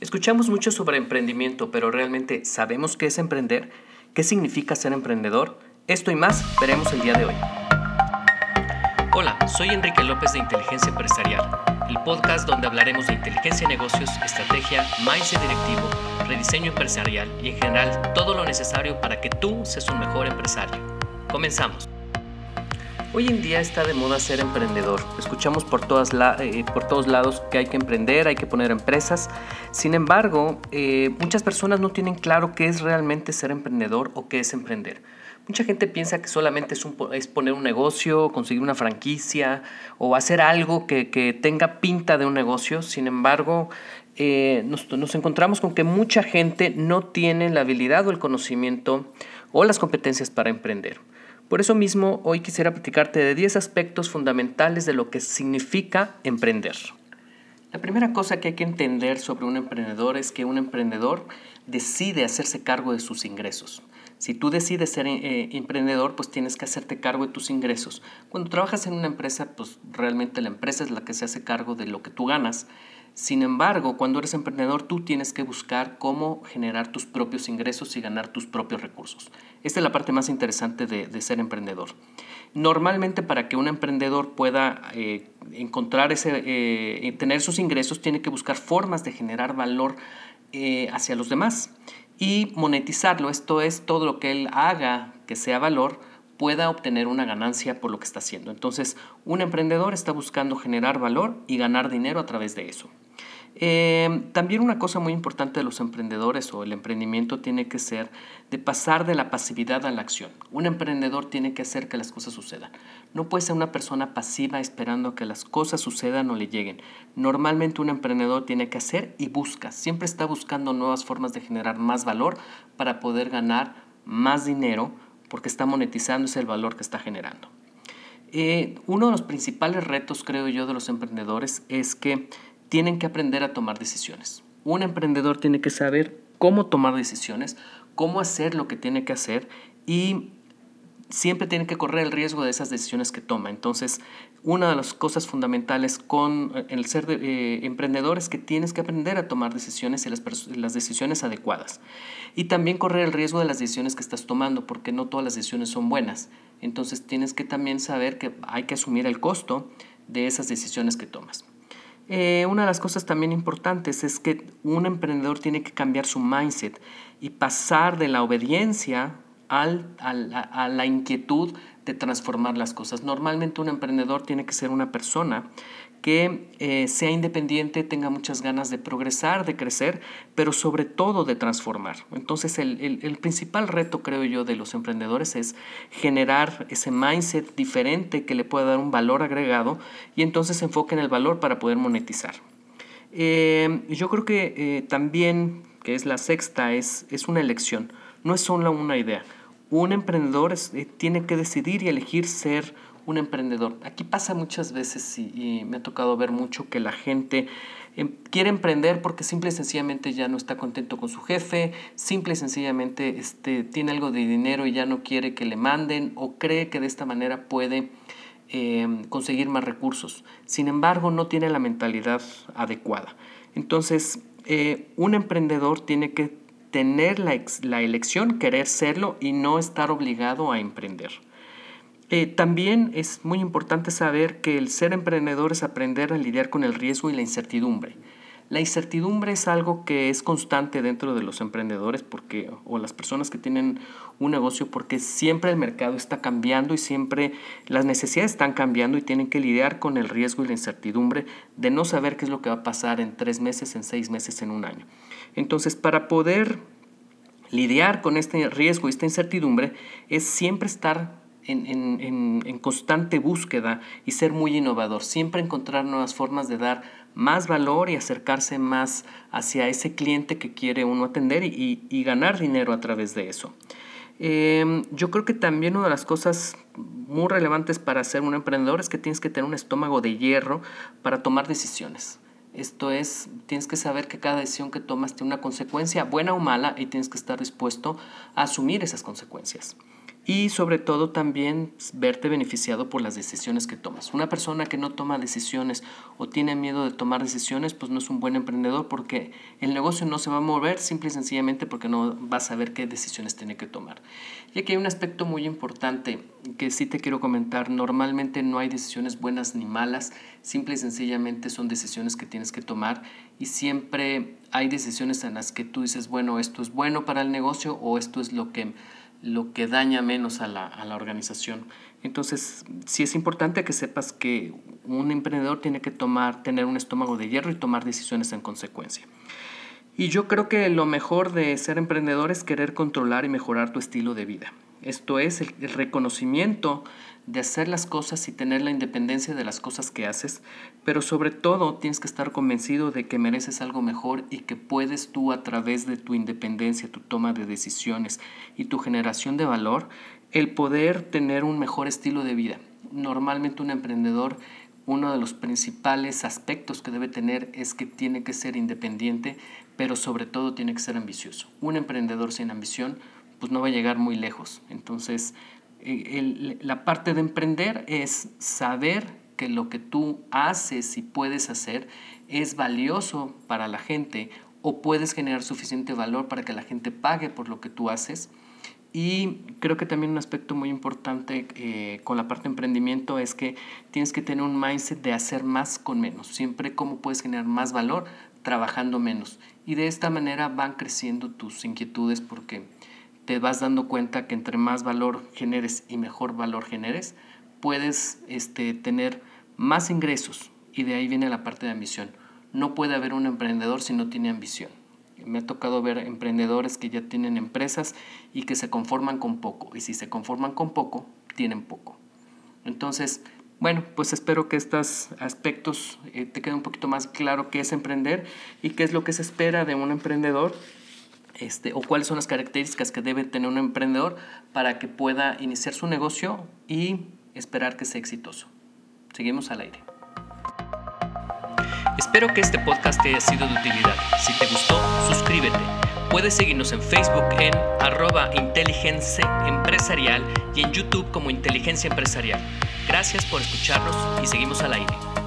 Escuchamos mucho sobre emprendimiento, pero realmente ¿sabemos qué es emprender? ¿Qué significa ser emprendedor? Esto y más veremos el día de hoy. Hola, soy Enrique López de Inteligencia Empresarial, el podcast donde hablaremos de inteligencia de negocios, estrategia, mindset directivo, rediseño empresarial y en general todo lo necesario para que tú seas un mejor empresario. Comenzamos. Hoy en día está de moda ser emprendedor. Escuchamos por, todas eh, por todos lados que hay que emprender, hay que poner empresas. Sin embargo, eh, muchas personas no tienen claro qué es realmente ser emprendedor o qué es emprender. Mucha gente piensa que solamente es, poner un negocio, conseguir una franquicia o hacer algo que, tenga pinta de un negocio. Sin embargo, eh, nos encontramos con que mucha gente no tiene la habilidad o el conocimiento o las competencias para emprender. Por eso mismo, hoy quisiera platicarte de 10 aspectos fundamentales de lo que significa emprender. La primera cosa que hay que entender sobre un emprendedor es que un emprendedor decide hacerse cargo de sus ingresos. Si tú decides ser eh, emprendedor, pues tienes que hacerte cargo de tus ingresos. Cuando trabajas en una empresa, pues realmente la empresa es la que se hace cargo de lo que tú ganas. Sin embargo, cuando eres emprendedor, tú tienes que buscar cómo generar tus propios ingresos y ganar tus propios recursos. Esta es la parte más interesante de, ser emprendedor. Normalmente para que un emprendedor pueda eh, encontrar ese, eh, tener sus ingresos, tiene que buscar formas de generar valor hacia los demás y monetizarlo. Esto es todo lo que él haga que sea valor pueda obtener una ganancia por lo que está haciendo. Entonces, un emprendedor está buscando generar valor y ganar dinero a través de eso. Eh, también una cosa muy importante de los emprendedores o el emprendimiento tiene que ser de pasar de la pasividad a la acción. Un emprendedor tiene que hacer que las cosas sucedan. No puede ser una persona pasiva esperando que las cosas sucedan o le lleguen. Normalmente un emprendedor tiene que hacer y busca. Siempre está buscando nuevas formas de generar más valor para poder ganar más dinero porque está monetizando ese valor que está generando. Eh, uno de los principales retos, creo yo, de los emprendedores es que tienen que aprender a tomar decisiones. Un emprendedor tiene que saber cómo tomar decisiones, cómo hacer lo que tiene que hacer y siempre tiene que correr el riesgo de esas decisiones que toma. Entonces, una de las cosas fundamentales con eh, el ser eh, emprendedor es que tienes que aprender a tomar decisiones y las, decisiones adecuadas. Y también correr el riesgo de las decisiones que estás tomando, porque no todas las decisiones son buenas. Entonces, tienes que también saber que hay que asumir el costo de esas decisiones que tomas. Eh, una de las cosas también importantes es que un emprendedor tiene que cambiar su mindset y pasar de la obediencia al, a la inquietud de transformar las cosas. Normalmente un emprendedor tiene que ser una persona que eh, sea independiente, tenga muchas ganas de progresar, de crecer, pero sobre todo de transformar. Entonces el, el, principal reto, creo yo, de los emprendedores es generar ese mindset diferente que le pueda dar un valor agregado y entonces se enfoque en el valor para poder monetizar. Eh, yo creo que eh, también, que es la sexta, es, es una elección, no es solo una idea. Un emprendedor tiene que decidir y elegir ser un emprendedor. Aquí pasa muchas veces y, me ha tocado ver mucho que la gente em, quiere emprender porque simple y sencillamente ya no está contento con su jefe, simple y sencillamente este, tiene algo de dinero y ya no quiere que le manden o cree que de esta manera puede em, conseguir más recursos. Sin embargo, no tiene la mentalidad adecuada. Entonces, eh, un emprendedor tiene que tener la, la elección, querer serlo y no estar obligado a emprender. Eh, también es muy importante saber que el ser emprendedor es aprender a lidiar con el riesgo y la incertidumbre. La incertidumbre es algo que es constante dentro de los emprendedores porque, o las personas que tienen un negocio porque siempre el mercado está cambiando y siempre las necesidades están cambiando y tienen que lidiar con el riesgo y la incertidumbre de no saber qué es lo que va a pasar en tres meses, en seis meses, en un año. Entonces, para poder lidiar con este riesgo y esta incertidumbre es siempre estar en, constante búsqueda y ser muy innovador, siempre encontrar nuevas formas de dar más valor y acercarse más hacia ese cliente que quiere uno atender y, ganar dinero a través de eso. Em, yo creo que también una de las cosas muy relevantes para ser un emprendedor es que tienes que tener un estómago de hierro para tomar decisiones. Esto es, tienes que saber que cada decisión que tomas tiene una consecuencia, buena o mala, y tienes que estar dispuesto a asumir esas consecuencias. Y sobre todo también verte beneficiado por las decisiones que tomas. Una persona que no toma decisiones o tiene miedo de tomar decisiones, pues no es un buen emprendedor porque el negocio no se va a mover simple y sencillamente porque no va a saber qué decisiones tiene que tomar. Y aquí hay un aspecto muy importante que sí te quiero comentar. Normalmente no hay decisiones buenas ni malas, simple y sencillamente son decisiones que tienes que tomar y siempre hay decisiones en las que tú dices, bueno, esto es bueno para el negocio o esto es lo que lo que daña menos a la, a la, organización. Entonces, sí es importante que sepas que un emprendedor tiene que tomar, tener un estómago de hierro y tomar decisiones en consecuencia. Y yo creo que lo mejor de ser emprendedor es querer controlar y mejorar tu estilo de vida. Esto es el, el reconocimiento de hacer las cosas y tener la independencia de las cosas que haces, pero sobre todo tienes que estar convencido de que mereces algo mejor y que puedes tú a través de tu independencia, tu toma de decisiones y tu generación de valor, el poder tener un mejor estilo de vida. Normalmente un emprendedor, uno de los principales aspectos que debe tener es que tiene que ser independiente, pero sobre todo tiene que ser ambicioso. Un emprendedor sin ambición pues no va a llegar muy lejos. Entonces, eh, la parte de emprender es saber que lo que tú haces y puedes hacer es valioso para la gente o puedes generar suficiente valor para que la gente pague por lo que tú haces. Y creo que también un aspecto muy importante eh, con la parte de emprendimiento es que tienes que tener un mindset de hacer más con menos. Siempre cómo puedes generar más valor trabajando menos. Y de esta manera van creciendo tus inquietudes porque te vas dando cuenta que entre más valor generes y mejor valor generes, puedes este, tener más ingresos y de ahí viene la parte de ambición. No puede haber un emprendedor si no tiene ambición. Me ha tocado ver emprendedores que ya tienen empresas y que se conforman con poco. Y si se conforman con poco, tienen poco. Entonces, bueno, pues espero que estos aspectos eh, te queden un poquito más claro qué es emprender y qué es lo que se espera de un emprendedor este, o cuáles son las características que debe tener un emprendedor para que pueda iniciar su negocio y esperar que sea exitoso. Seguimos al aire. Espero que este podcast te haya sido de utilidad. Si te gustó, suscríbete. Puedes seguirnos en Facebook en arroba inteligencia empresarial y en YouTube como inteligencia empresarial. Gracias por escucharnos y seguimos al aire.